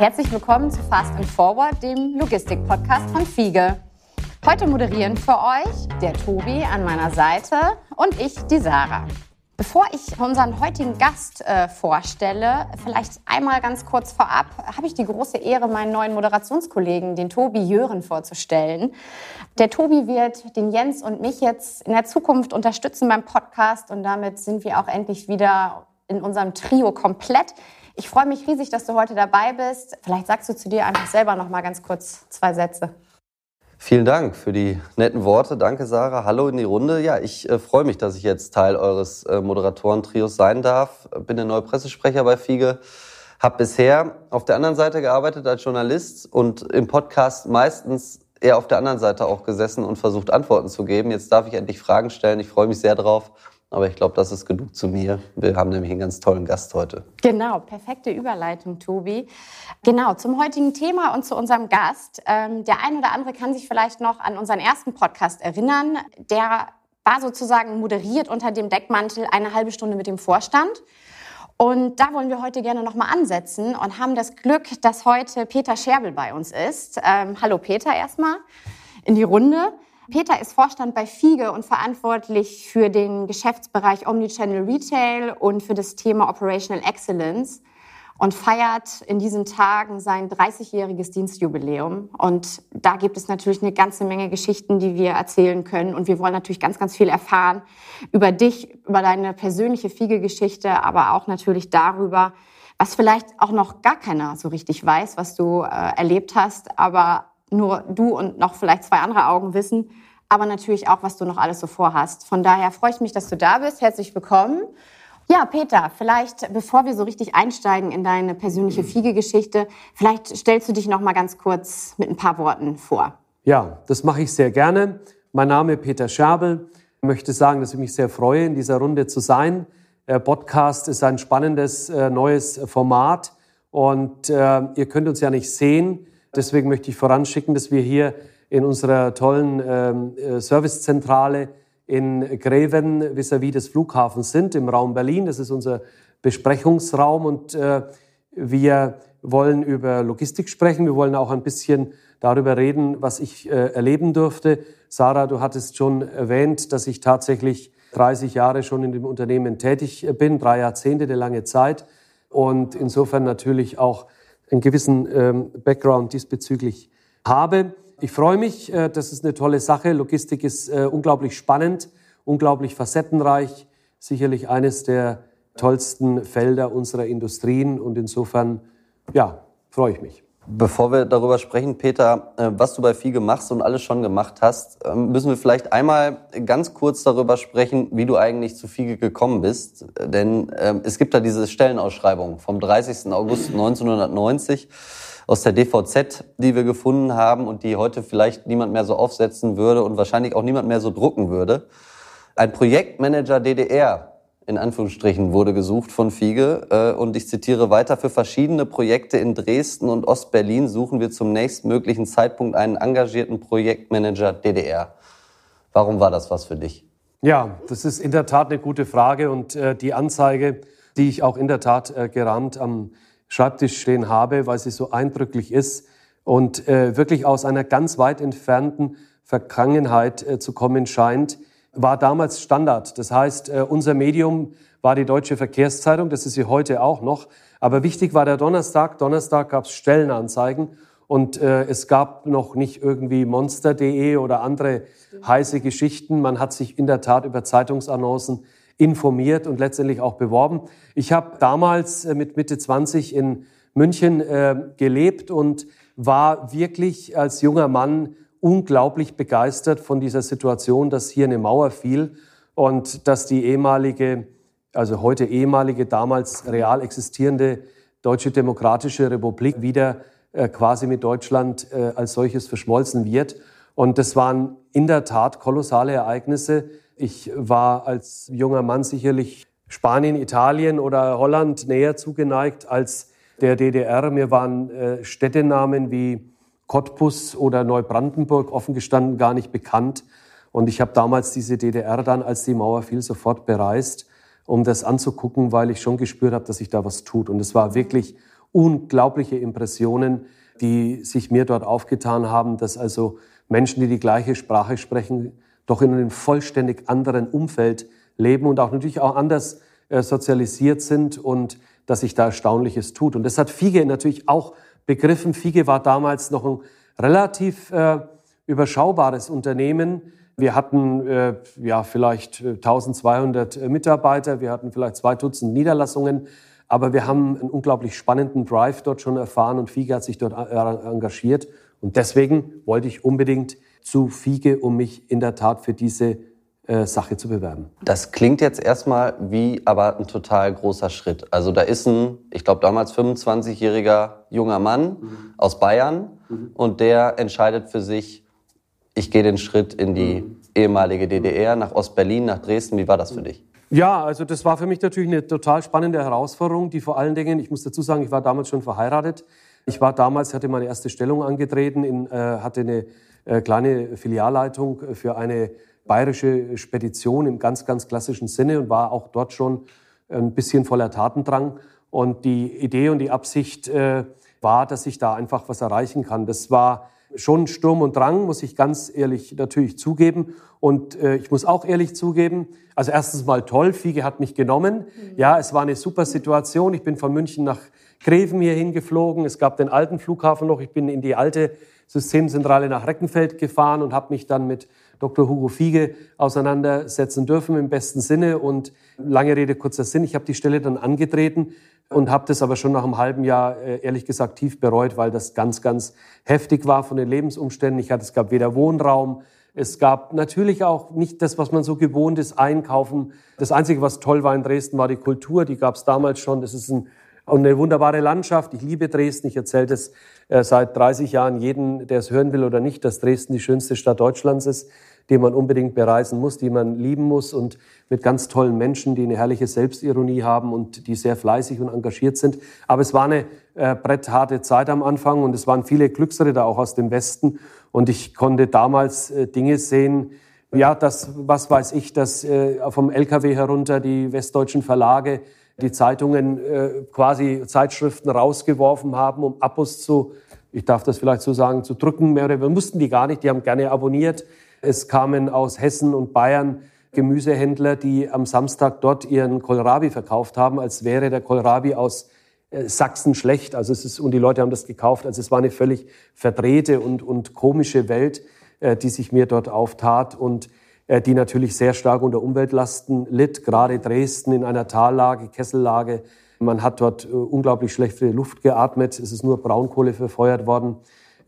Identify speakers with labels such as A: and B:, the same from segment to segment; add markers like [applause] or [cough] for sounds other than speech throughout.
A: Herzlich willkommen zu Fast and Forward, dem Logistik-Podcast von Fiege. Heute moderieren für euch der Tobi an meiner Seite und ich, die Sarah. Bevor ich unseren heutigen Gast äh, vorstelle, vielleicht einmal ganz kurz vorab, habe ich die große Ehre, meinen neuen Moderationskollegen, den Tobi Jören, vorzustellen. Der Tobi wird den Jens und mich jetzt in der Zukunft unterstützen beim Podcast und damit sind wir auch endlich wieder in unserem Trio komplett. Ich freue mich riesig, dass du heute dabei bist. Vielleicht sagst du zu dir einfach selber noch mal ganz kurz zwei Sätze.
B: Vielen Dank für die netten Worte. Danke, Sarah. Hallo in die Runde. Ja, ich äh, freue mich, dass ich jetzt Teil eures äh, Moderatorentrios sein darf. Bin der neue Pressesprecher bei Fiege. Habe bisher auf der anderen Seite gearbeitet als Journalist und im Podcast meistens eher auf der anderen Seite auch gesessen und versucht Antworten zu geben. Jetzt darf ich endlich Fragen stellen. Ich freue mich sehr drauf aber ich glaube, das ist genug zu mir. Wir haben nämlich einen ganz tollen Gast heute.
A: Genau, perfekte Überleitung, Tobi. Genau, zum heutigen Thema und zu unserem Gast. Ähm, der ein oder andere kann sich vielleicht noch an unseren ersten Podcast erinnern. Der war sozusagen moderiert unter dem Deckmantel eine halbe Stunde mit dem Vorstand. Und da wollen wir heute gerne nochmal ansetzen und haben das Glück, dass heute Peter Scherbel bei uns ist. Ähm, hallo Peter erstmal in die Runde. Peter ist Vorstand bei Fiege und verantwortlich für den Geschäftsbereich Omnichannel Retail und für das Thema Operational Excellence und feiert in diesen Tagen sein 30-jähriges Dienstjubiläum. Und da gibt es natürlich eine ganze Menge Geschichten, die wir erzählen können. Und wir wollen natürlich ganz, ganz viel erfahren über dich, über deine persönliche Fiege-Geschichte, aber auch natürlich darüber, was vielleicht auch noch gar keiner so richtig weiß, was du äh, erlebt hast, aber nur du und noch vielleicht zwei andere Augen wissen, aber natürlich auch, was du noch alles so vorhast. Von daher freue ich mich, dass du da bist. Herzlich willkommen. Ja, Peter, vielleicht bevor wir so richtig einsteigen in deine persönliche Fiege-Geschichte, vielleicht stellst du dich noch mal ganz kurz mit ein paar Worten vor.
C: Ja, das mache ich sehr gerne. Mein Name ist Peter Scherbel. Ich möchte sagen, dass ich mich sehr freue, in dieser Runde zu sein. Der Podcast ist ein spannendes äh, neues Format und äh, ihr könnt uns ja nicht sehen. Deswegen möchte ich voranschicken, dass wir hier in unserer tollen ähm, äh, Servicezentrale in Greven vis-à-vis -vis des Flughafens sind, im Raum Berlin. Das ist unser Besprechungsraum und äh, wir wollen über Logistik sprechen. Wir wollen auch ein bisschen darüber reden, was ich äh, erleben durfte. Sarah, du hattest schon erwähnt, dass ich tatsächlich 30 Jahre schon in dem Unternehmen tätig bin, drei Jahrzehnte, eine lange Zeit und insofern natürlich auch einen gewissen ähm, Background diesbezüglich habe. Ich freue mich, äh, das ist eine tolle Sache. Logistik ist äh, unglaublich spannend, unglaublich facettenreich, sicherlich eines der tollsten Felder unserer Industrien und insofern, ja, freue ich mich.
B: Bevor wir darüber sprechen, Peter, äh, was du bei FIGE machst und alles schon gemacht hast, ähm, müssen wir vielleicht einmal ganz kurz darüber sprechen, wie du eigentlich zu FIGE gekommen bist. Denn ähm, es gibt da diese Stellenausschreibung vom 30. August 1990 aus der DVZ, die wir gefunden haben und die heute vielleicht niemand mehr so aufsetzen würde und wahrscheinlich auch niemand mehr so drucken würde. Ein Projektmanager DDR in Anführungsstrichen wurde gesucht von Fiege. Äh, und ich zitiere weiter, für verschiedene Projekte in Dresden und Ostberlin suchen wir zum nächstmöglichen Zeitpunkt einen engagierten Projektmanager DDR. Warum war das was für dich?
C: Ja, das ist in der Tat eine gute Frage und äh, die Anzeige, die ich auch in der Tat äh, gerahmt am Schreibtisch stehen habe, weil sie so eindrücklich ist und wirklich aus einer ganz weit entfernten Vergangenheit zu kommen scheint, war damals Standard. Das heißt, äh, unser Medium war die Deutsche Verkehrszeitung, das ist sie heute auch noch. Aber wichtig war der Donnerstag. Donnerstag gab es Stellenanzeigen und äh, es gab noch nicht irgendwie monster.de oder andere heiße Geschichten. Man hat sich in der Tat über Zeitungsannoncen informiert und letztendlich auch beworben. Ich habe damals äh, mit Mitte 20 in München äh, gelebt und war wirklich als junger Mann unglaublich begeistert von dieser Situation, dass hier eine Mauer fiel und dass die ehemalige, also heute ehemalige, damals real existierende Deutsche Demokratische Republik wieder äh, quasi mit Deutschland äh, als solches verschmolzen wird. Und das waren in der Tat kolossale Ereignisse. Ich war als junger Mann sicherlich Spanien, Italien oder Holland näher zugeneigt als der DDR. Mir waren äh, Städtenamen wie Cottbus oder Neubrandenburg offen gestanden gar nicht bekannt. Und ich habe damals diese DDR dann, als die Mauer fiel, sofort bereist, um das anzugucken, weil ich schon gespürt habe, dass sich da was tut. Und es war wirklich unglaubliche Impressionen, die sich mir dort aufgetan haben, dass also Menschen, die die gleiche Sprache sprechen, doch in einem vollständig anderen Umfeld leben und auch natürlich auch anders äh, sozialisiert sind und dass sich da Erstaunliches tut. Und das hat Fiege natürlich auch begriffen. Fiege war damals noch ein relativ äh, überschaubares Unternehmen. Wir hatten äh, ja vielleicht 1200 äh, Mitarbeiter, wir hatten vielleicht zwei Dutzend Niederlassungen, aber wir haben einen unglaublich spannenden Drive dort schon erfahren und Fiege hat sich dort äh, engagiert. Und deswegen wollte ich unbedingt zu Fiege, um mich in der Tat für diese äh, Sache zu bewerben.
B: Das klingt jetzt erstmal wie aber ein total großer Schritt. Also da ist ein, ich glaube damals 25-jähriger junger Mann mhm. aus Bayern mhm. und der entscheidet für sich, ich gehe den Schritt in die mhm. ehemalige DDR, nach Ostberlin, nach Dresden. Wie war das für dich?
C: Ja, also das war für mich natürlich eine total spannende Herausforderung, die vor allen Dingen, ich muss dazu sagen, ich war damals schon verheiratet. Ich war damals, hatte meine erste Stellung angetreten, in, äh, hatte eine äh, kleine Filialleitung für eine bayerische Spedition im ganz, ganz klassischen Sinne und war auch dort schon ein bisschen voller Tatendrang. Und die Idee und die Absicht äh, war, dass ich da einfach was erreichen kann. Das war schon Sturm und Drang, muss ich ganz ehrlich natürlich zugeben. Und äh, ich muss auch ehrlich zugeben, also erstens mal toll, Fiege hat mich genommen. Mhm. Ja, es war eine super Situation. Ich bin von München nach Greven hier hingeflogen. Es gab den alten Flughafen noch. Ich bin in die alte Systemzentrale nach Reckenfeld gefahren und habe mich dann mit Dr. Hugo Fiege auseinandersetzen dürfen im besten Sinne. Und lange Rede, kurzer Sinn, ich habe die Stelle dann angetreten und habe das aber schon nach einem halben Jahr äh, ehrlich gesagt tief bereut, weil das ganz, ganz heftig war von den Lebensumständen. Ich hatte, es gab weder Wohnraum, es gab natürlich auch nicht das, was man so gewohnt ist, einkaufen. Das Einzige, was toll war in Dresden, war die Kultur. Die gab es damals schon. Das ist ein, eine wunderbare Landschaft. Ich liebe Dresden. Ich erzähle das äh, seit 30 Jahren jeden, der es hören will oder nicht, dass Dresden die schönste Stadt Deutschlands ist die man unbedingt bereisen muss, die man lieben muss und mit ganz tollen Menschen, die eine herrliche Selbstironie haben und die sehr fleißig und engagiert sind. Aber es war eine äh, brettharte Zeit am Anfang und es waren viele Glücksritter auch aus dem Westen und ich konnte damals äh, Dinge sehen, ja, das, was weiß ich, dass äh, vom LKW herunter die westdeutschen Verlage die Zeitungen äh, quasi Zeitschriften rausgeworfen haben, um Abos zu, ich darf das vielleicht so sagen, zu drücken. Mehr oder wir mussten die gar nicht, die haben gerne abonniert. Es kamen aus Hessen und Bayern Gemüsehändler, die am Samstag dort ihren Kohlrabi verkauft haben, als wäre der Kohlrabi aus äh, Sachsen schlecht. Also es ist, und die Leute haben das gekauft. Also es war eine völlig verdrehte und, und komische Welt, äh, die sich mir dort auftat und die natürlich sehr stark unter Umweltlasten litt. Gerade Dresden in einer Tallage, Kessellage. Man hat dort unglaublich schlechte Luft geatmet. Es ist nur Braunkohle verfeuert worden.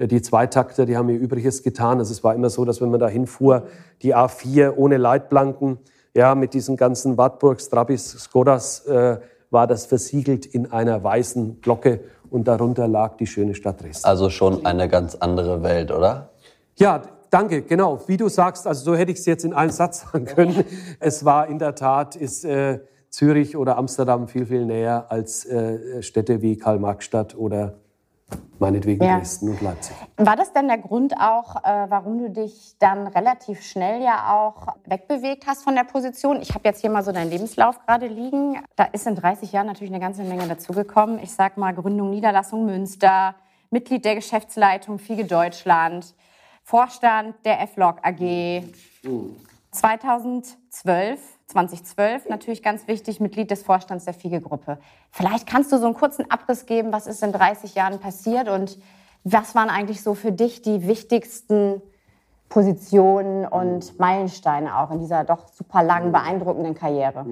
C: Äh, die Zweitakter, die haben ihr Übriges getan. Also es war immer so, dass wenn man da hinfuhr, die A4 ohne Leitplanken, ja, mit diesen ganzen Wartburgs, Strabis, Skodas, äh, war das versiegelt in einer weißen Glocke und darunter lag die schöne Stadt Dresden.
B: Also schon eine ganz andere Welt, oder?
C: Ja, danke, genau. Wie du sagst, also so hätte ich es jetzt in einem Satz sagen können. [laughs] Es war in der Tat, ist äh, Zürich oder Amsterdam viel, viel näher als äh, Städte wie Karl-Marx-Stadt oder meinetwegen ja. Dresden und Leipzig.
A: War das denn der Grund auch, äh, warum du dich dann relativ schnell ja auch wegbewegt hast von der Position? Ich habe jetzt hier mal so deinen Lebenslauf gerade liegen. Da ist in 30 Jahren natürlich eine ganze Menge dazugekommen. Ich sag mal Gründung Niederlassung Münster, Mitglied der Geschäftsleitung Fiege Deutschland, Vorstand der FLOG AG. 2012 2012 natürlich ganz wichtig, Mitglied des Vorstands der FIGE-Gruppe. Vielleicht kannst du so einen kurzen Abriss geben, was ist in 30 Jahren passiert und was waren eigentlich so für dich die wichtigsten Positionen und Meilensteine auch in dieser doch super langen, beeindruckenden Karriere?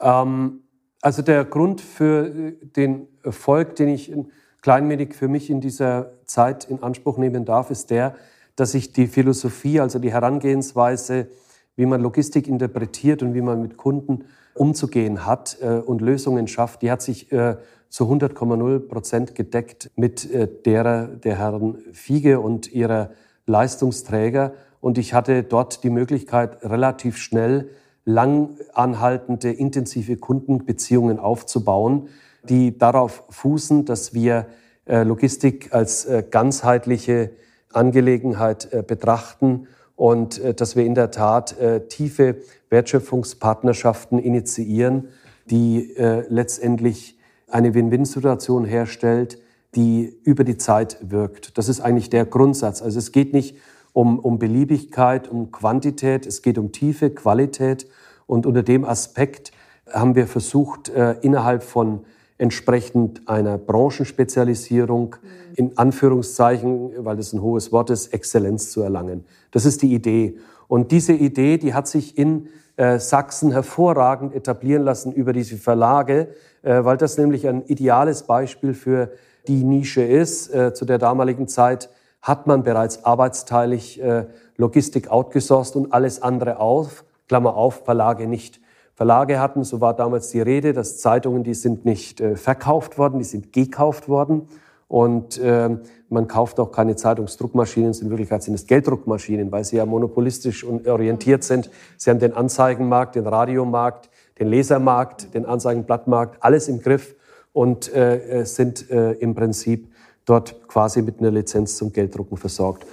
C: Ähm, also der Grund für äh, den Erfolg, den ich kleinwenig für mich in dieser Zeit in Anspruch nehmen darf, ist der, dass ich die Philosophie, also die Herangehensweise, wie man Logistik interpretiert und wie man mit Kunden umzugehen hat äh, und Lösungen schafft, die hat sich äh, zu 100,0 Prozent gedeckt mit äh, derer der Herren Fiege und ihrer Leistungsträger. Und ich hatte dort die Möglichkeit, relativ schnell lang anhaltende, intensive Kundenbeziehungen aufzubauen, die darauf fußen, dass wir Logistik als ganzheitliche Angelegenheit äh, betrachten und äh, dass wir in der Tat äh, tiefe Wertschöpfungspartnerschaften initiieren, die letztendlich eine Win-Win-Situation herstellt, die über die Zeit wirkt. Das ist eigentlich der Grundsatz. Also es geht nicht um, um Beliebigkeit, um Quantität, es geht um Tiefe, Qualität. Und unter dem Aspekt haben wir versucht, innerhalb von entsprechend einer Branchenspezialisierung, in Anführungszeichen, weil das ein hohes Wort ist, Exzellenz zu erlangen. Das ist die Idee. Und diese Idee, die hat sich in äh, Sachsen hervorragend etablieren lassen über diese Verlage, äh, weil das nämlich ein ideales Beispiel für die Nische ist. Äh, zu der damaligen Zeit hat man bereits arbeitsteilig äh, Logistik outgesourced und alles andere auf, Klammer auf, Verlage nicht. Verlage hatten, so war damals die Rede, dass Zeitungen, die sind nicht äh, verkauft worden, die sind gekauft worden. Und äh, man kauft auch keine Zeitungsdruckmaschinen, in Wirklichkeit sind es Gelddruckmaschinen, weil sie ja monopolistisch orientiert sind. Sie haben den Anzeigenmarkt, den Radiomarkt, den Lesermarkt, den Anzeigenblattmarkt, alles im Griff und äh, äh, sind äh, im Prinzip dort quasi mit einer Lizenz zum Gelddrucken versorgt.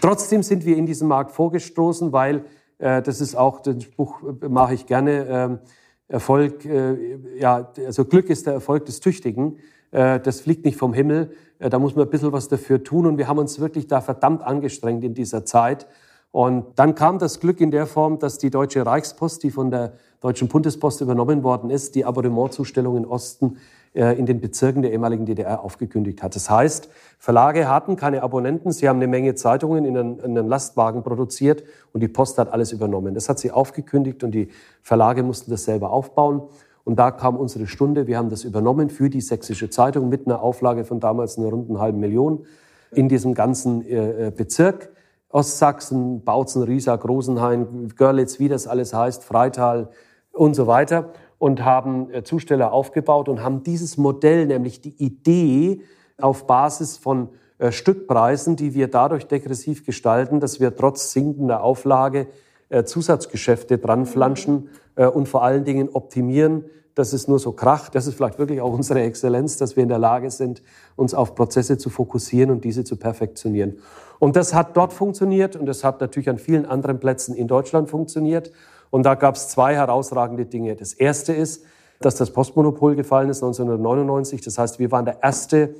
C: Trotzdem sind wir in diesem Markt vorgestoßen, weil das ist auch, den Spruch äh, mache ich gerne, äh, Erfolg, äh, ja, also Glück ist der Erfolg des Tüchtigen. Äh, das fliegt nicht vom Himmel. Äh, da muss man ein bisschen was dafür tun und wir haben uns wirklich da verdammt angestrengt in dieser Zeit. Und dann kam das Glück in der Form, dass die Deutsche Reichspost, die von der Deutschen Bundespost übernommen worden ist, die Abonnementzustellung in Osten äh, in den Bezirken der ehemaligen DDR aufgekündigt hat. Das heißt, Verlage hatten keine Abonnenten, sie haben eine Menge Zeitungen in einen, in einen Lastwagen produziert und die Post hat alles übernommen. Das hat sie aufgekündigt und die Verlage mussten das selber aufbauen. Und da kam unsere Stunde. Wir haben das übernommen für die Sächsische Zeitung mit einer Auflage von damals einer runden halben Million in diesem ganzen äh, Bezirk. Ostsachsen, Bautzen, Riesa, Großenhain, Görlitz, wie das alles heißt, Freital und so weiter und haben äh, Zusteller aufgebaut und haben dieses Modell, nämlich die Idee auf Basis von äh, Stückpreisen, die wir dadurch degressiv gestalten, dass wir trotz sinkender Auflage äh, Zusatzgeschäfte dranflanschen und vor allen Dingen optimieren, dass es nur so kracht. Das ist vielleicht wirklich auch unsere Exzellenz, dass wir in der Lage sind, uns auf Prozesse zu fokussieren und diese zu perfektionieren. Und das hat dort funktioniert und das hat natürlich an vielen anderen Plätzen in Deutschland funktioniert. Und da gab es zwei herausragende Dinge. Das erste ist, dass das Postmonopol gefallen ist 1999. Das heißt, wir waren der erste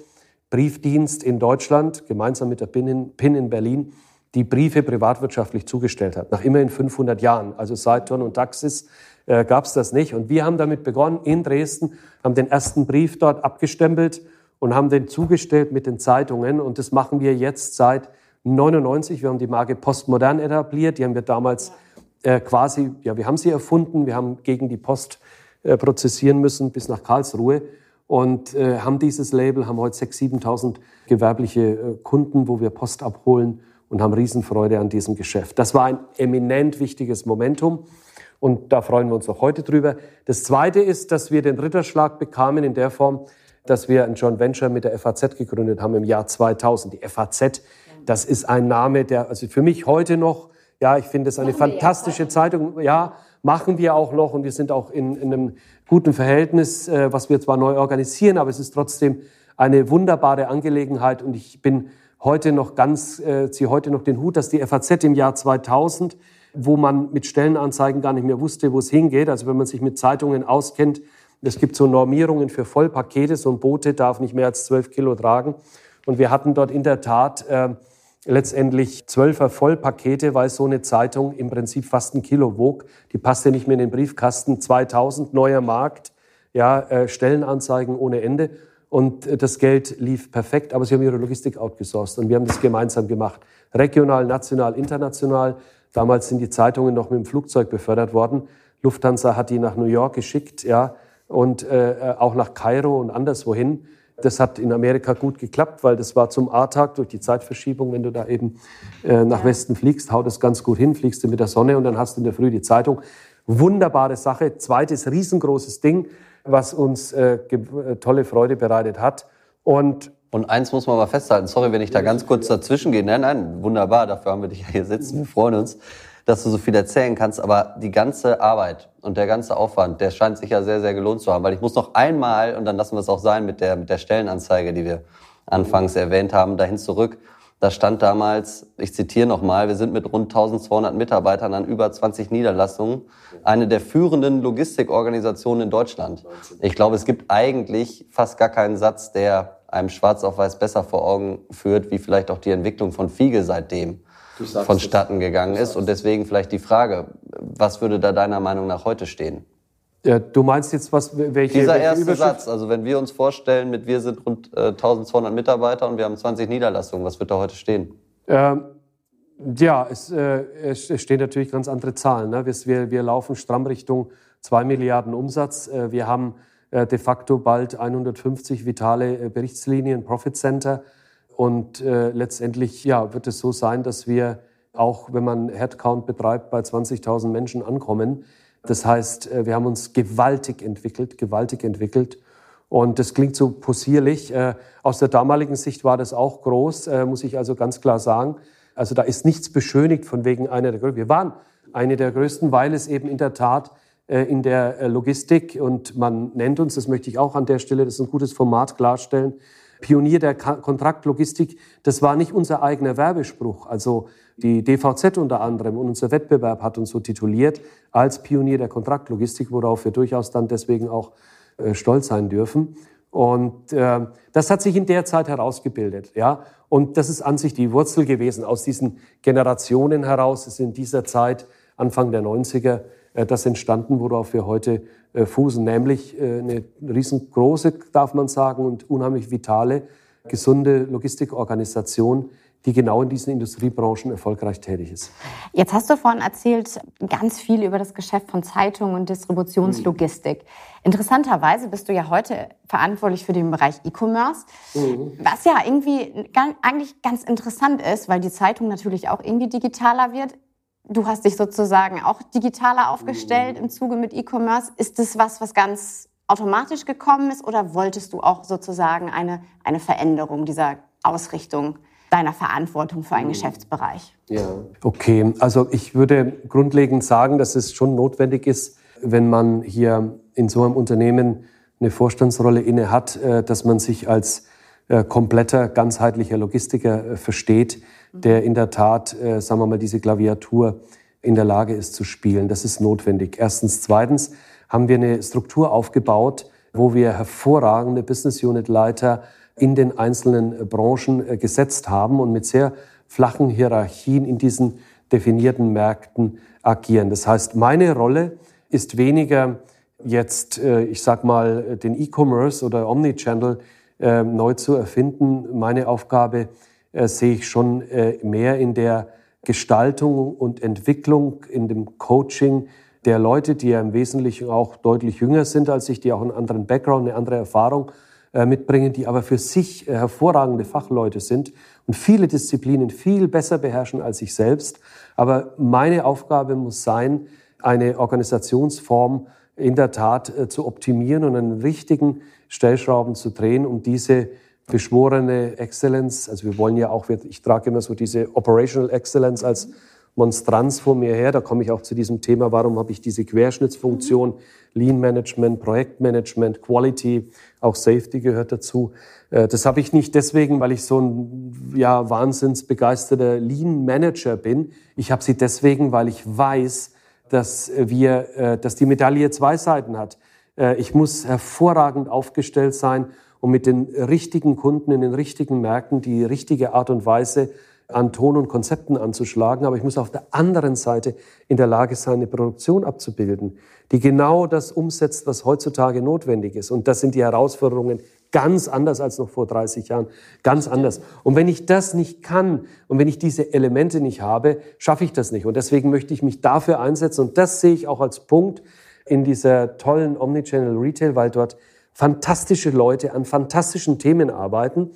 C: Briefdienst in Deutschland, gemeinsam mit der PIN in, Berlin, die Briefe privatwirtschaftlich zugestellt hat. Nach immerhin 500 Jahren. Also seit Ton und Taxis äh, gab es das nicht. Und wir haben damit begonnen in Dresden, haben den ersten Brief dort abgestempelt und haben den zugestellt mit den Zeitungen. Und das machen wir jetzt seit 99. Wir haben die Marke Postmodern etabliert. Die haben wir damals äh, quasi, ja, wir haben sie erfunden. Wir haben gegen die Post äh, prozessieren müssen bis nach Karlsruhe und äh, haben dieses Label, haben heute 6.000, 7.000 gewerbliche äh, Kunden, wo wir Post abholen und haben Riesenfreude an diesem Geschäft. Das war ein eminent wichtiges Momentum. Und da freuen wir uns auch heute drüber. Das Zweite ist, dass wir den Ritterschlag bekamen in der Form, dass wir ein Joint Venture mit der FAZ gegründet haben im Jahr 2000. Die FAZ das ist ein Name, der also für mich heute noch, ja, ich finde es eine fantastische Zeitung. Ja, machen wir auch noch. Und wir sind auch in, in einem guten Verhältnis, äh, was wir zwar neu organisieren, aber es ist trotzdem eine wunderbare Angelegenheit. Und ich bin heute noch ganz, äh, ziehe heute noch den Hut, dass die FAZ im Jahr 2000, wo man mit Stellenanzeigen gar nicht mehr wusste, wo es hingeht, also wenn man sich mit Zeitungen auskennt, es gibt so Normierungen für Vollpakete, so ein Bote darf nicht mehr als zwölf Kilo tragen. Und wir hatten dort in der Tat äh, letztendlich zwölfer Vollpakete, weil so eine Zeitung im Prinzip fast ein Kilo wog. Die passte nicht mehr in den Briefkasten. 2000 neuer Markt, ja, äh, Stellenanzeigen ohne Ende. Und äh, das Geld lief perfekt, aber sie haben ihre Logistik outgesourced und wir haben das gemeinsam gemacht. Regional, national, international. Damals sind die Zeitungen noch mit dem Flugzeug befördert worden. Lufthansa hat die nach New York geschickt, ja, und äh, äh auch nach Kairo und anderswohin. Das hat in Amerika gut geklappt, weil das war zum A-Tag durch die Zeitverschiebung. Wenn du da eben äh, nach Westen fliegst, haut es ganz gut hin, fliegst du mit der Sonne und dann hast du in der Früh die Zeitung. Wunderbare Sache. Zweites riesengroßes Ding, was uns äh, äh tolle Freude bereitet hat.
B: Und und eins muss man mal festhalten, sorry, wenn ich da ganz kurz dazwischen gehe. Nein, nein, wunderbar, dafür haben wir dich ja hier sitzen. Wir freuen uns dass du so viel erzählen kannst, aber die ganze Arbeit und der ganze Aufwand, der scheint sich ja sehr, sehr gelohnt zu haben, weil ich muss noch einmal, und dann lassen wir es auch sein mit der, mit der Stellenanzeige, die wir anfangs erwähnt haben, dahin zurück. Da stand damals, ich zitiere nochmal, wir sind mit rund 1200 Mitarbeitern an über 20 Niederlassungen eine der führenden Logistikorganisationen in Deutschland. Ich glaube, es gibt eigentlich fast gar keinen Satz, der einem schwarz auf weiß besser vor Augen führt, wie vielleicht auch die Entwicklung von Fiege seitdem vonstatten gegangen ist. Und deswegen vielleicht die Frage, was würde da deiner Meinung nach heute stehen?
C: Ja, du meinst jetzt was, welche
B: Dieser
C: welche
B: erste Satz, also wenn wir uns vorstellen, mit wir sind rund äh, 1200 Mitarbeiter und wir haben 20 Niederlassungen, was wird da heute stehen?
C: Ähm, ja, es, äh, es stehen natürlich ganz andere Zahlen. Ne? Wir, wir laufen stramm Richtung 2 Milliarden Umsatz. Äh, wir haben äh, de facto bald 150 vitale äh, Berichtslinien, Profit Center. Und äh, letztendlich ja, wird es so sein, dass wir auch, wenn man Headcount betreibt, bei 20.000 Menschen ankommen. Das heißt, äh, wir haben uns gewaltig entwickelt, gewaltig entwickelt. Und das klingt so possierlich. Äh, aus der damaligen Sicht war das auch groß, äh, muss ich also ganz klar sagen. Also da ist nichts beschönigt von wegen einer der größten. Wir waren eine der größten, weil es eben in der Tat in der Logistik und man nennt uns, das möchte ich auch an der Stelle, das ist ein gutes Format klarstellen, Pionier der Kontraktlogistik, das war nicht unser eigener Werbespruch. Also die DVZ unter anderem und unser Wettbewerb hat uns so tituliert als Pionier der Kontraktlogistik, worauf wir durchaus dann deswegen auch äh, stolz sein dürfen. Und äh, das hat sich in der Zeit herausgebildet, ja. Und das ist an sich die Wurzel gewesen. Aus diesen Generationen heraus ist in dieser Zeit, Anfang der 90er, äh, das entstanden, worauf wir heute äh, fußen, nämlich äh, eine riesengroße, darf man sagen, und unheimlich vitale, gesunde Logistikorganisation, die genau in diesen Industriebranchen erfolgreich tätig ist.
A: Jetzt hast du vorhin erzählt, ganz viel über das Geschäft von Zeitungen und Distributionslogistik. Mhm. Interessanterweise bist du ja heute verantwortlich für den Bereich E-Commerce, mhm. was ja irgendwie eigentlich ganz interessant ist, weil die Zeitung natürlich auch irgendwie digitaler wird. Du hast dich sozusagen auch digitaler aufgestellt mhm. im Zuge mit E-Commerce. Ist das was, was ganz automatisch gekommen ist oder wolltest du auch sozusagen eine, eine Veränderung dieser Ausrichtung? deiner Verantwortung für einen mhm. Geschäftsbereich?
C: Ja. Okay, also ich würde grundlegend sagen, dass es schon notwendig ist, wenn man hier in so einem Unternehmen eine Vorstandsrolle inne hat, äh, dass man sich als äh, kompletter, ganzheitlicher Logistiker äh, versteht, der in der Tat, sagen wir mal, diese Klaviatur in der Lage ist zu spielen. Das ist notwendig. Erstens. Zweitens haben wir eine Struktur aufgebaut, wo wir hervorragende Business Unit Leiter in den einzelnen äh, Branchen äh, gesetzt haben und mit sehr flachen Hierarchien in diesen definierten Märkten agieren. Das heißt, meine Rolle ist weniger jetzt, äh, ich sag mal, den E-Commerce oder Omnichannel neu zu erfinden. Meine Aufgabe sehe ich schon mehr in der Gestaltung und Entwicklung, in dem Coaching der Leute, die ja im Wesentlichen auch deutlich jünger sind als ich, die auch einen anderen Background, eine andere Erfahrung äh, mitbringen, die aber für sich äh, hervorragende Fachleute sind und viele Disziplinen viel besser beherrschen als ich selbst. Aber meine Aufgabe muss sein, eine Organisationsform in der Tat äh, zu optimieren und an richtigen Stellschrauben zu drehen, um diese beschworene Exzellenz, also wir wollen ja auch, ich trage immer so diese Operational Excellence als Monstranz vor mir her. Da komme ich auch zu diesem Thema, warum habe ich diese Querschnittsfunktion, Lean Management, Projektmanagement, Quality, auch Safety gehört dazu. Äh, das habe ich nicht deswegen, weil ich so ein ja, wahnsinnsbegeisterter Lean Manager bin. Ich habe sie deswegen, weil ich weiß, dass wir, äh, dass die Medaille zwei Seiten hat. Äh, ich muss hervorragend aufgestellt sein, um mit den richtigen Kunden in den richtigen Märkten die richtige Art und Weise an Ton und Konzepten anzuschlagen, aber ich muss auf der anderen Seite in der Lage sein, eine Produktion abzubilden, die genau das umsetzt, was heutzutage notwendig ist. Und das sind die Herausforderungen ganz anders als noch vor 30 Jahren, ganz anders. Und wenn ich das nicht kann und wenn ich diese Elemente nicht habe, schaffe ich das nicht. Und deswegen möchte ich mich dafür einsetzen. Und das sehe ich auch als Punkt in dieser tollen Omnichannel Retail, weil dort fantastische Leute an fantastischen Themen arbeiten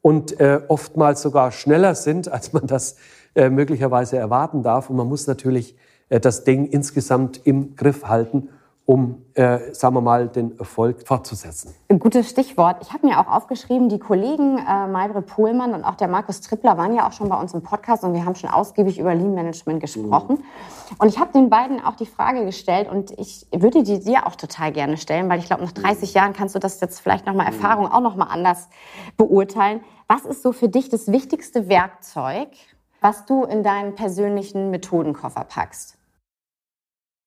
C: und äh, oftmals sogar schneller sind, als man das äh, möglicherweise erwarten darf. Und man muss natürlich äh, das Ding insgesamt im Griff halten, um, äh, sagen wir mal, den Erfolg fortzusetzen.
A: Ein gutes Stichwort. Ich habe mir auch aufgeschrieben, die Kollegen äh, Maybrit Pohlmann und auch der Markus Trippler waren ja auch schon bei uns im Podcast und wir haben schon ausgiebig über Lean Management gesprochen. Mhm. Und ich habe den beiden auch die Frage gestellt und ich würde die dir auch total gerne stellen, weil ich glaube, nach 30 mhm. Jahren kannst du das jetzt vielleicht nochmal mhm. Erfahrung auch nochmal anders beurteilen. Was ist so für dich das wichtigste Werkzeug, was du in deinen persönlichen Methodenkoffer packst?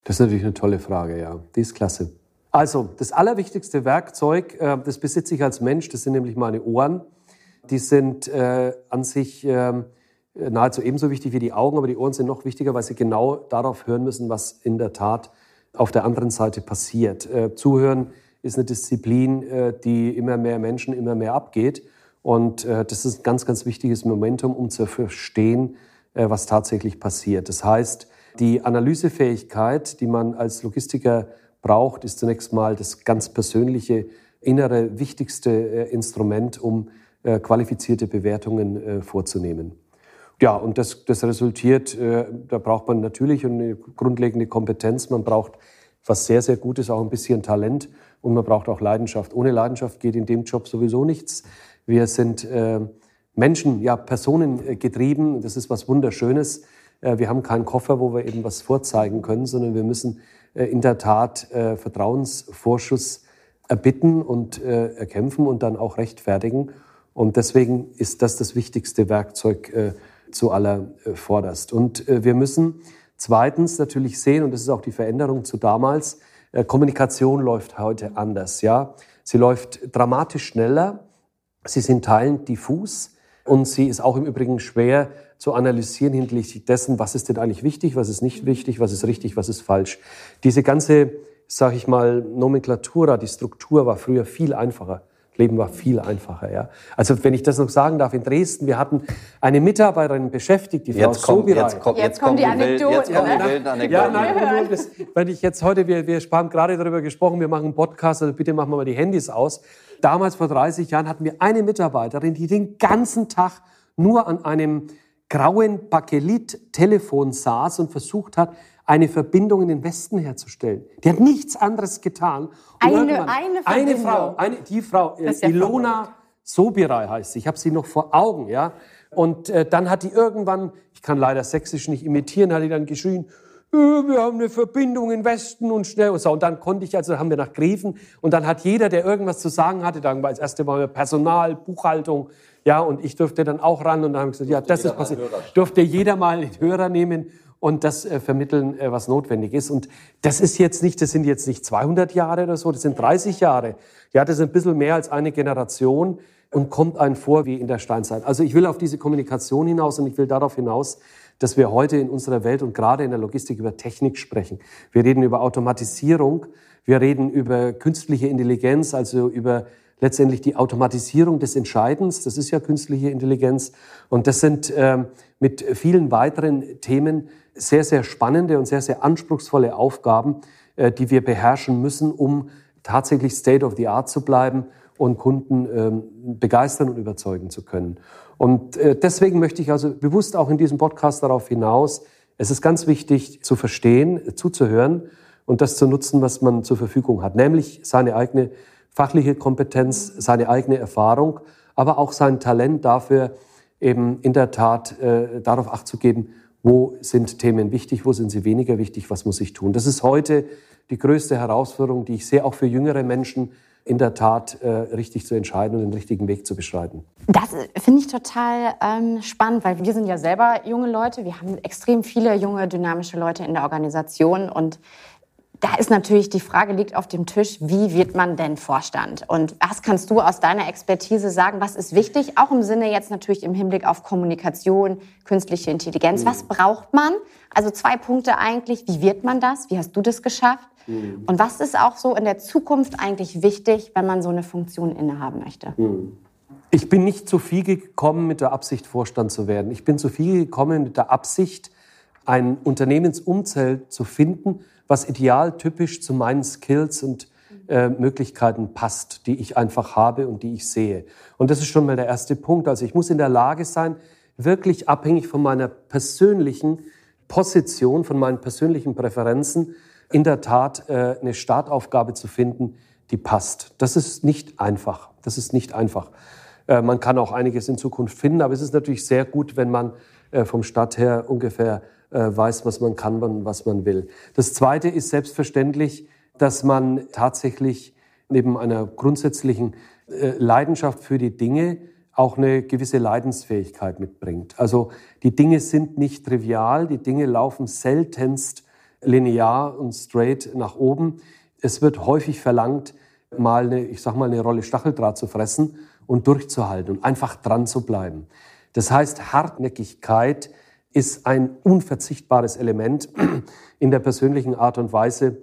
C: Das ist natürlich eine tolle Frage, ja. Die ist klasse. Also, das allerwichtigste Werkzeug, äh, das besitze ich als Mensch, das sind nämlich meine Ohren. Die sind äh, an sich äh, nahezu ebenso wichtig wie die Augen, aber die Ohren sind noch wichtiger, weil sie genau darauf hören müssen, was in der Tat auf der anderen Seite passiert. Äh, Zuhören ist eine Disziplin, die immer mehr Menschen immer mehr abgeht. Und das ist ein ganz, ganz wichtiges Momentum, um zu verstehen, was tatsächlich passiert. Das heißt, die Analysefähigkeit, die man als Logistiker braucht, ist zunächst mal das ganz persönliche, innere, wichtigste äh, Instrument, um äh, qualifizierte Bewertungen äh, vorzunehmen. Ja, und das, das resultiert, da braucht man natürlich eine grundlegende Kompetenz, man braucht was sehr, sehr Gutes, auch ein bisschen Talent und man braucht auch Leidenschaft. Ohne Leidenschaft geht in dem Job sowieso nichts. Wir sind Menschen, ja, Personen getrieben, das ist was Wunderschönes. Äh, wir haben keinen Koffer, wo wir eben was vorzeigen können, sondern wir müssen äh, in der Tat äh, Vertrauensvorschuss erbitten und erkämpfen und dann auch rechtfertigen. Und deswegen ist das das wichtigste Werkzeug zu aller vorderst. Und wir müssen zweitens natürlich sehen, und das ist auch die Veränderung zu damals, Kommunikation läuft heute anders. Ja, sie läuft dramatisch schneller. Sie sind teilend diffus und sie ist auch im Übrigen schwer zu analysieren hinsichtlich dessen, was ist denn eigentlich wichtig, was ist nicht wichtig, was ist richtig, was ist falsch. Diese ganze, sage ich mal, Nomenklatura, die Struktur war früher viel einfacher. Leben war viel einfacher. Ja. Also wenn ich das noch sagen darf, in Dresden, wir hatten eine Mitarbeiterin beschäftigt, die Frau
B: jetzt kommt, Sobirei. Jetzt, kommt, jetzt, jetzt kommen die, Anekdoten. Jetzt kommen
C: die wilden Anekdoten. Ja, nein, das, wenn ich jetzt heute, wir, wir haben gerade darüber gesprochen, wir machen einen Podcast, also bitte machen wir mal die Handys aus. Damals vor 30 Jahren hatten wir eine Mitarbeiterin, die den ganzen Tag nur an einem grauen Bakelit-Telefon saß und versucht hat, eine Verbindung in den Westen herzustellen. Die hat nichts anderes getan.
A: Eine, eine,
C: eine Frau, eine, die Frau, äh, Ilona Sobirai heißt sie. Ich habe sie noch vor Augen, ja. Und äh, dann hat die irgendwann, ich kann leider Sächsisch nicht imitieren, hat die dann geschrien, äh, wir haben eine Verbindung in Westen und schnell und so. Und dann konnte ich, also haben wir nach Griefen und dann hat jeder, der irgendwas zu sagen hatte, dann war als erste mal Personal, Buchhaltung, ja, und ich durfte dann auch ran und dann haben wir gesagt, ja, das ist passiert. Durfte jeder mal einen Hörer nehmen und das äh, vermitteln, äh, was notwendig ist. Und das ist jetzt nicht, das sind jetzt nicht 200 Jahre oder so, das sind 30 Jahre. Ja, das ist ein bisschen mehr als eine Generation und kommt einem vor wie in der Steinzeit. Also ich will auf diese Kommunikation hinaus und ich will darauf hinaus, dass wir heute in unserer Welt und gerade in der Logistik über Technik sprechen. Wir reden über Automatisierung, wir reden über künstliche Intelligenz, also über letztendlich die Automatisierung des Entscheidens. Das ist ja künstliche Intelligenz. Und das sind äh, mit vielen weiteren Themen sehr, sehr spannende und sehr, sehr anspruchsvolle Aufgaben, äh, die wir beherrschen müssen, um tatsächlich State of the Art zu bleiben und Kunden ähm, begeistern und überzeugen zu können. Und äh, deswegen möchte ich also bewusst auch in diesem Podcast darauf hinaus, es ist ganz wichtig zu verstehen, zuzuhören und das zu nutzen, was man zur Verfügung hat, nämlich seine eigene fachliche Kompetenz, seine eigene Erfahrung, aber auch sein Talent dafür, eben in der Tat äh, darauf Acht zu geben, wo sind Themen wichtig, wo sind sie weniger wichtig, was muss ich tun. Das ist heute die größte Herausforderung, die ich sehe, auch für jüngere Menschen in der Tat äh, richtig zu entscheiden und den richtigen Weg zu beschreiten.
A: Das finde ich total ähm, spannend, weil wir sind ja selber junge Leute. Wir haben extrem viele junge, dynamische Leute in der Organisation und da ist natürlich die Frage liegt auf dem Tisch, wie wird man denn Vorstand? Und was kannst du aus deiner Expertise sagen? Was ist wichtig? Auch im Sinne jetzt natürlich im Hinblick auf Kommunikation, künstliche Intelligenz. Was mhm. braucht man? Also zwei Punkte eigentlich. Wie wird man das? Wie hast du das geschafft? Mhm. Und was ist auch so in der Zukunft eigentlich wichtig, wenn man so eine Funktion innehaben möchte?
C: Mhm. Ich bin nicht zu viel gekommen mit der Absicht, Vorstand zu werden. Ich bin zu viel gekommen mit der Absicht, ein Unternehmensumfeld zu finden, was idealtypisch zu meinen Skills und äh, Möglichkeiten passt, die ich einfach habe und die ich sehe. Und das ist schon mal der erste Punkt. Also ich muss in der Lage sein, wirklich abhängig von meiner persönlichen Position, von meinen persönlichen Präferenzen, in der Tat äh, eine Startaufgabe zu finden, die passt. Das ist nicht einfach. Das ist nicht einfach. Äh, man kann auch einiges in Zukunft finden, aber es ist natürlich sehr gut, wenn man äh, vom Stadt her ungefähr äh, weiß, was man kann und was man will. Das Zweite ist selbstverständlich, dass man tatsächlich neben einer grundsätzlichen Leidenschaft für die Dinge auch eine gewisse Leidensfähigkeit mitbringt. Also die Dinge sind nicht trivial, die Dinge laufen seltenst linear und straight nach oben. Es wird häufig verlangt, mal eine, ich sag mal, eine Rolle Stacheldraht zu fressen und durchzuhalten und einfach dran zu bleiben. Das heißt, Hartnäckigkeit ist ein unverzichtbares Element [clears throat] in der persönlichen Art und Weise,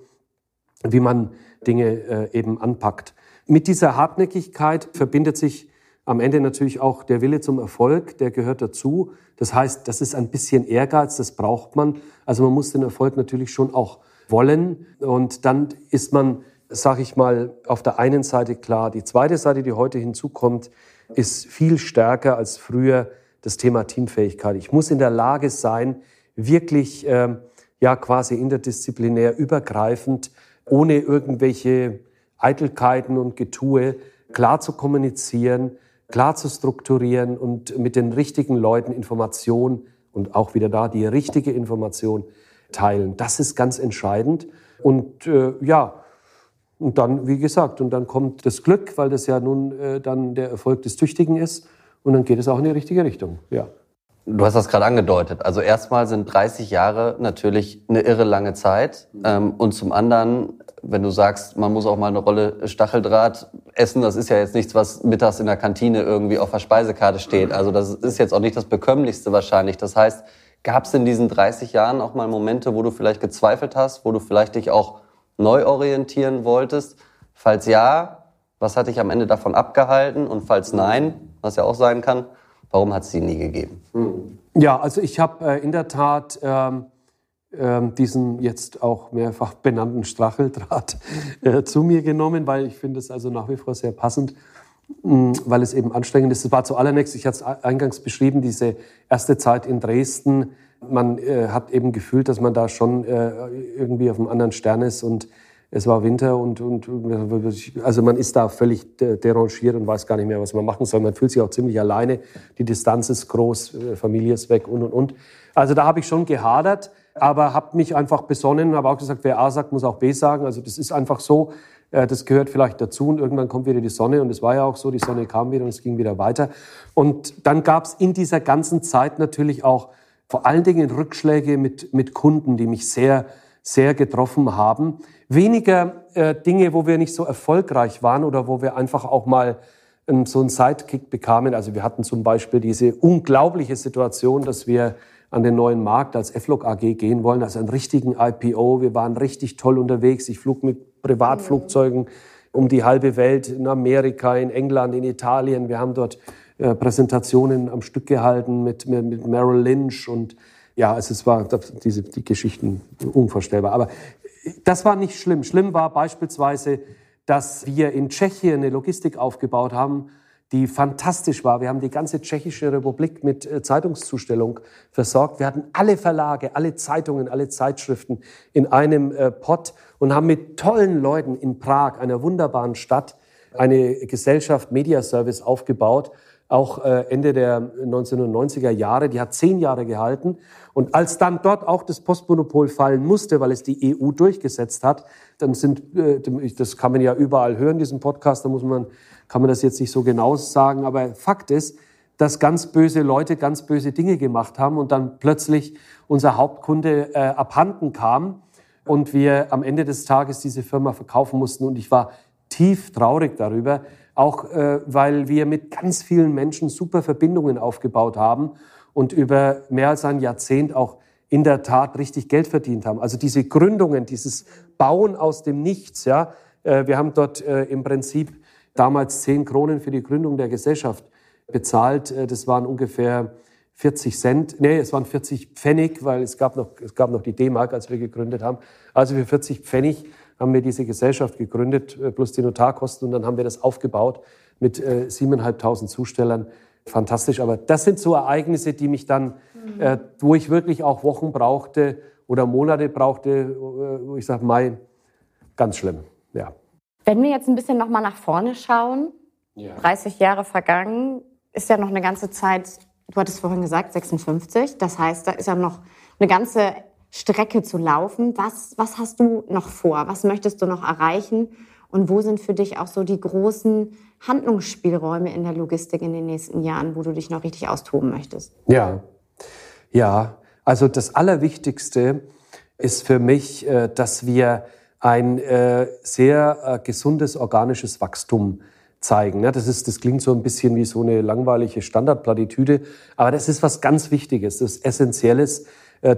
C: wie man Dinge äh, eben anpackt. Mit dieser Hartnäckigkeit verbindet sich am Ende natürlich auch der Wille zum Erfolg, der gehört dazu. Das heißt, das ist ein bisschen Ehrgeiz, das braucht man. Also man muss den Erfolg natürlich schon auch wollen. Und dann ist man sage ich mal, auf der einen Seite klar. Die zweite Seite, die heute hinzukommt, ist viel stärker als früher das Thema Teamfähigkeit. Ich muss in der Lage sein, wirklich äh, ja quasi interdisziplinär übergreifend, ohne irgendwelche Eitelkeiten und Getue, klar zu kommunizieren, klar zu strukturieren und mit den richtigen Leuten Information und auch wieder da die richtige Information teilen. Das ist ganz entscheidend. Und äh, ja, und dann, wie gesagt, und dann kommt das Glück, weil das ja nun äh, dann der Erfolg des Tüchtigen ist. Und dann geht es auch in die richtige Richtung, ja.
B: Du hast das gerade angedeutet. Also erstmal sind 30 Jahre natürlich eine irre lange Zeit. Ähm, und zum anderen, wenn du sagst, man muss auch mal eine Rolle Stacheldraht essen, das ist ja jetzt nichts, was mittags in der Kantine irgendwie auf der Speisekarte steht. Also das ist jetzt auch nicht das Bekömmlichste wahrscheinlich. Das heißt, gab es in diesen 30 Jahren auch mal Momente, wo du vielleicht gezweifelt hast, wo du vielleicht dich auch neu orientieren wolltest? Falls ja, was hat dich am Ende davon abgehalten? Und falls nein, was ja auch sein kann, warum hat es sie nie gegeben?
C: Ja, also ich habe äh, in der Tat ähm, äh, diesen jetzt auch mehrfach benannten Stracheldraht äh, zu mir genommen, weil ich finde es also nach wie vor sehr passend, mh, mm, weil es eben anstrengend ist. Es war zuallererst, ich hatte es eingangs beschrieben, diese erste Zeit in Dresden, man äh, hat eben gefühlt, dass man da schon äh, irgendwie auf einem anderen Stern ist und es war Winter und, und also man ist da völlig derangiert und weiß gar nicht mehr, was man machen soll. Man fühlt sich auch ziemlich alleine. Die Distanz ist groß, äh, Familie ist weg und und und. Also da habe ich schon gehadert, aber habe mich einfach besonnen und habe auch gesagt, wer A sagt, muss auch B sagen. Also das ist einfach so. Äh, das gehört vielleicht dazu und irgendwann kommt wieder die Sonne und es war ja auch so, die Sonne kam wieder und es ging wieder weiter. Und dann gab es in dieser ganzen Zeit natürlich auch vor allen Dingen Rückschläge mit, mit Kunden, die mich sehr, sehr getroffen haben. Weniger äh, Dinge, wo wir nicht so erfolgreich waren oder wo wir einfach auch mal ähm, so einen Sidekick bekamen. Also wir hatten zum Beispiel diese unglaubliche Situation, dass wir an den neuen Markt als FLOG AG gehen wollen, also einen richtigen IPO. Wir waren richtig toll unterwegs. Ich flog mit Privatflugzeugen um die halbe Welt in Amerika, in England, in Italien. Wir haben dort äh, Präsentationen am Stück gehalten mit, mit, mit Merrill Lynch und ja, also es war diese die Geschichten unvorstellbar. Aber das war nicht schlimm. Schlimm war beispielsweise, dass wir in Tschechien eine Logistik aufgebaut haben, die fantastisch war. Wir haben die ganze tschechische Republik mit äh, Zeitungszustellung versorgt. Wir hatten alle Verlage, alle Zeitungen, alle Zeitschriften in einem äh, Pott und haben mit tollen Leuten in Prag, einer wunderbaren Stadt, eine Gesellschaft Media Service aufgebaut auch äh, Ende der 1990er Jahre. Die hat zehn Jahre gehalten. Und als dann dort auch das Postmonopol fallen musste, weil es die EU durchgesetzt hat, dann sind, äh, das kann man ja überall hören, diesen Podcast, da muss man, kann man das jetzt nicht so genau sagen, aber Fakt ist, dass ganz böse Leute ganz böse Dinge gemacht haben und dann plötzlich unser Hauptkunde äh, abhanden kam und wir am Ende des Tages diese Firma verkaufen mussten. Und ich war tief traurig darüber, auch äh, weil wir mit ganz vielen Menschen super Verbindungen aufgebaut haben und über mehr als ein Jahrzehnt auch in der Tat richtig Geld verdient haben. Also diese Gründungen, dieses Bauen aus dem Nichts, ja, äh, wir haben dort äh, im Prinzip damals zehn Kronen für die Gründung der Gesellschaft bezahlt. Äh, das waren ungefähr 40 Cent, nee, es waren 40 Pfennig, weil es gab noch, es gab noch die D-Mark, als wir gegründet haben. Also für 40 Pfennig haben wir diese Gesellschaft gegründet, äh, plus die Notarkosten. Und dann haben wir das aufgebaut mit äh, 7.500 Zustellern. Fantastisch. Aber das sind so Ereignisse, die mich dann, mhm. äh, wo ich wirklich auch Wochen brauchte, oder Monate brauchte, äh, wo ich sage, Mai, ganz schlimm. Ja.
A: Wenn wir jetzt ein bisschen noch mal nach vorne schauen, ja. 30 Jahre vergangen, ist ja noch eine ganze Zeit, du hattest vorhin gesagt, 56. Das heißt, da ist ja noch eine ganze Strecke zu laufen. Was, was hast du noch vor? Was möchtest du noch erreichen? Und wo sind für dich auch so die großen Handlungsspielräume in der Logistik in den nächsten Jahren, wo du dich noch richtig austoben möchtest?
C: Ja, ja. Also das Allerwichtigste ist für mich, äh, dass wir ein äh, sehr äh, gesundes organisches Wachstum zeigen. Das, ist, das klingt so ein bisschen wie so eine langweilige Standardplattitüde, aber das ist was ganz Wichtiges, das Essentielles,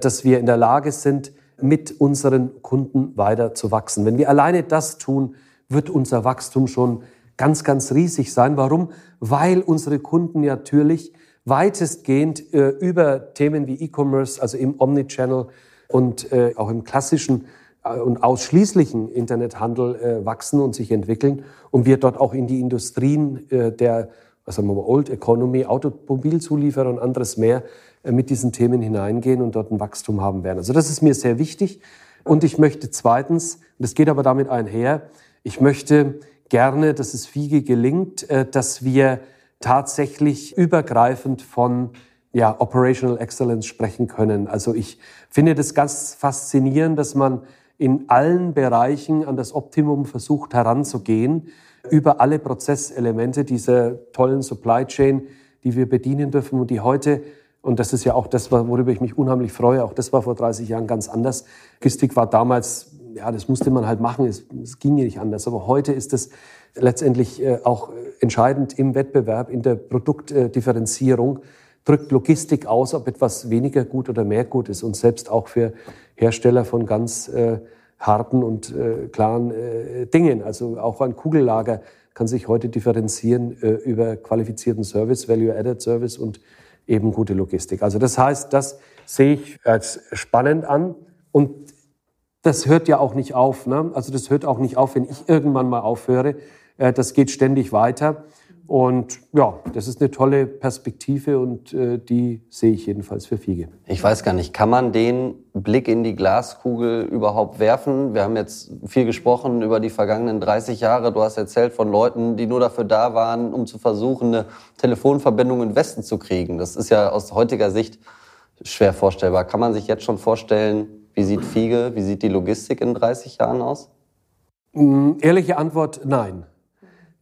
C: dass wir in der Lage sind, mit unseren Kunden weiter zu wachsen. Wenn wir alleine das tun, wird unser Wachstum schon ganz, ganz riesig sein. Warum? Weil unsere Kunden natürlich weitestgehend äh, über Themen wie E-Commerce, also im Omnichannel und äh, auch im klassischen äh, und ausschließlichen Internethandel äh, wachsen und sich entwickeln und wir dort auch in die Industrien äh, der was sagen wir mal, Old Economy, Automobilzulieferer und anderes mehr äh, mit diesen Themen hineingehen und dort ein Wachstum haben werden. Also das ist mir sehr wichtig. Und ich möchte zweitens, das geht aber damit einher, ich möchte gerne, dass es FIGE gelingt, äh, dass wir tatsächlich übergreifend von ja, Operational Excellence sprechen können. Also ich finde das ganz faszinierend, dass man in allen Bereichen an das Optimum versucht heranzugehen, über alle Prozesselemente dieser tollen Supply Chain, die wir bedienen dürfen und die heute, und das ist ja auch das, worüber ich mich unheimlich freue, auch das war vor 30 Jahren ganz anders. Logistik war damals ja, das musste man halt machen, es, es ging nicht anders. Aber heute ist es letztendlich äh, auch entscheidend im Wettbewerb, in der Produktdifferenzierung. Drückt Logistik aus, ob etwas weniger gut oder mehr gut ist. Und selbst auch für Hersteller von ganz äh, harten und äh, klaren äh, Dingen. Also auch ein Kugellager kann sich heute differenzieren äh, über qualifizierten Service, Value-Added Service und eben gute Logistik. Also das heißt, das sehe ich als spannend an. Und das hört ja auch nicht auf. Ne? Also das hört auch nicht auf, wenn ich irgendwann mal aufhöre. Äh, das geht ständig weiter. Und ja, das ist eine tolle Perspektive und äh, die sehe ich jedenfalls für Fiege.
B: Ich weiß gar nicht, kann man den Blick in die Glaskugel überhaupt werfen? Wir haben jetzt viel gesprochen über die vergangenen 30 Jahre. Du hast erzählt von Leuten, die nur dafür da waren, um zu versuchen, eine Telefonverbindung in Westen zu kriegen. Das ist ja aus heutiger Sicht schwer vorstellbar. Kann man sich jetzt schon vorstellen, wie sieht Fiege, wie sieht die Logistik in 30 Jahren aus?
C: Mm, ehrliche Antwort, nein.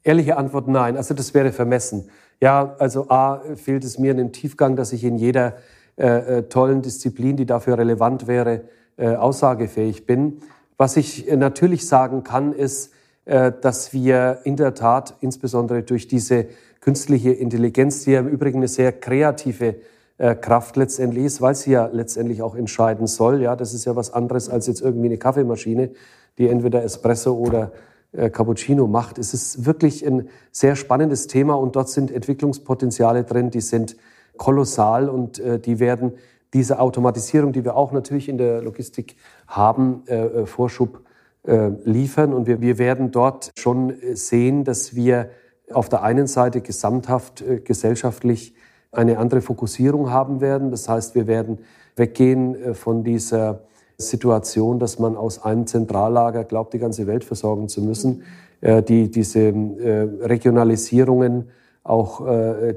C: Ehrliche Antwort, nein. Also das wäre vermessen. Ja, also A, fehlt es mir in dem Tiefgang, dass ich in jeder äh, äh, tollen Disziplin, die dafür relevant wäre, äh, aussagefähig bin. Was ich äh, natürlich sagen kann, ist, äh, dass wir in der Tat insbesondere durch diese künstliche Intelligenz, die ja im Übrigen eine sehr kreative äh, Kraft letztendlich ist, weil sie ja letztendlich auch entscheiden soll. Ja, das ist ja was anderes als jetzt irgendwie eine Kaffeemaschine, die entweder Espresso oder Cappuccino macht. Es ist wirklich ein sehr spannendes Thema und dort sind Entwicklungspotenziale drin, die sind kolossal und äh, die werden diese Automatisierung, die wir auch natürlich in der Logistik haben, äh, äh Vorschub äh, liefern. Und wir, wir werden dort schon sehen, dass wir auf der einen Seite gesamthaft gesellschaftlich eine andere Fokussierung haben werden. Das heißt, wir werden weggehen äh, von dieser Situation, dass man aus einem Zentrallager glaubt, die ganze Welt versorgen zu müssen. Äh, die, diese äh, Regionalisierungen, auch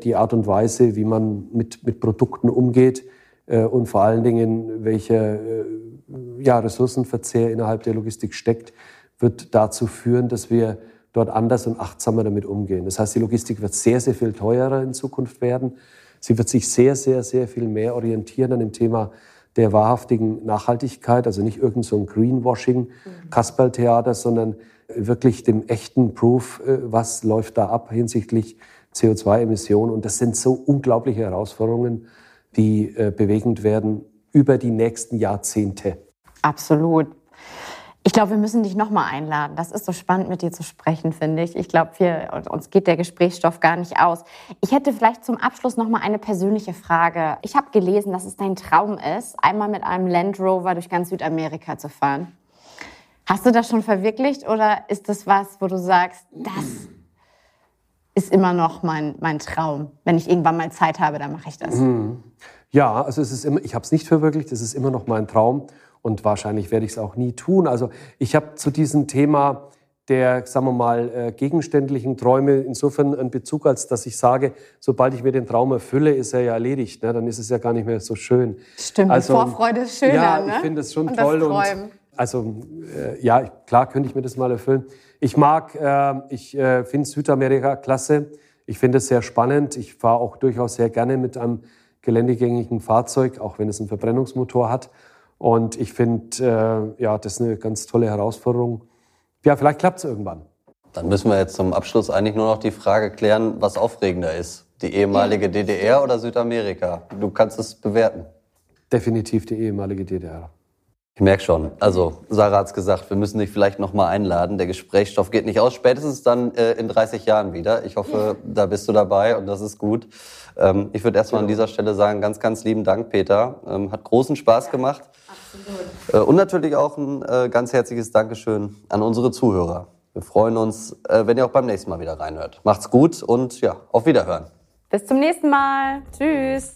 C: die Art und Weise, wie man mit, mit Produkten umgeht und vor allen Dingen, welcher ja, Ressourcenverzehr innerhalb der Logistik steckt, wird dazu führen, dass wir dort anders und achtsamer damit umgehen. Das heißt, die Logistik wird sehr, sehr viel teurer in Zukunft werden. Sie wird sich sehr, sehr, sehr viel mehr orientieren an dem Thema der wahrhaftigen Nachhaltigkeit, also nicht irgend so ein Greenwashing, mhm. Kasperltheater, sondern wirklich dem echten Proof, äh, was läuft da ab hinsichtlich CO2-Emissionen. Und das sind so unglaubliche Herausforderungen, die äh, bewegend werden über die nächsten Jahrzehnte.
A: Absolut. Ich glaube, wir müssen dich nochmal einladen. Das ist so spannend, mit dir zu sprechen, finde ich. Ich glaube, uns geht der Gesprächsstoff gar nicht aus. Ich hätte vielleicht zum Abschluss nochmal eine persönliche Frage. Ich habe gelesen, dass es dein Traum ist, einmal mit einem Land Rover durch ganz Südamerika zu fahren. Hast du das schon verwirklicht oder ist das was, wo du sagst, das ist immer noch mein, mein Traum? Wenn ich irgendwann mal Zeit habe, dann mache ich das.
C: Mhm. Ja, also es ist immer, ich habe es nicht verwirklicht, es ist immer noch mein Traum. Und wahrscheinlich werde ich es auch nie tun. Also ich habe zu diesem Thema der, sagen wir mal, äh, gegenständlichen Träume insofern einen Bezug, als dass ich sage, sobald ich mir den Traum erfülle, ist er ja erledigt. Ne? Dann ist es ja gar nicht mehr so schön.
A: Stimmt, also, Vorfreude ist schöner.
C: Ja,
A: ne?
C: ich finde es schon und toll. Und also äh, ja, klar könnte ich mir das mal erfüllen. Ich mag, äh, ich äh, finde Südamerika klasse. Ich finde es sehr spannend. Ich fahre auch durchaus sehr gerne mit einem geländegängigen Fahrzeug, auch wenn es einen Verbrennungsmotor hat. Und ich finde, äh, ja, das ist eine ganz tolle Herausforderung. Ja, vielleicht klappt es irgendwann.
B: Dann müssen wir jetzt zum Abschluss eigentlich nur noch die Frage klären, was aufregender ist. Die ehemalige DDR oder Südamerika? Du kannst es bewerten.
C: Definitiv die ehemalige DDR.
B: Ich merke schon. Also, Sarah hat's gesagt, wir müssen dich vielleicht noch mal einladen. Der Gesprächsstoff geht nicht aus. Spätestens dann äh, in 30 Jahren wieder. Ich hoffe, da bist du dabei und das ist gut. Ähm, ich würde erstmal an dieser Stelle sagen, ganz, ganz lieben Dank, Peter. Ähm, hat großen Spaß gemacht. Absolut. Äh, und natürlich auch ein äh, ganz herzliches Dankeschön an unsere Zuhörer. Wir freuen uns, äh, wenn ihr auch beim nächsten Mal wieder reinhört. Macht's gut und ja, auf Wiederhören.
A: Bis zum nächsten Mal. Tschüss.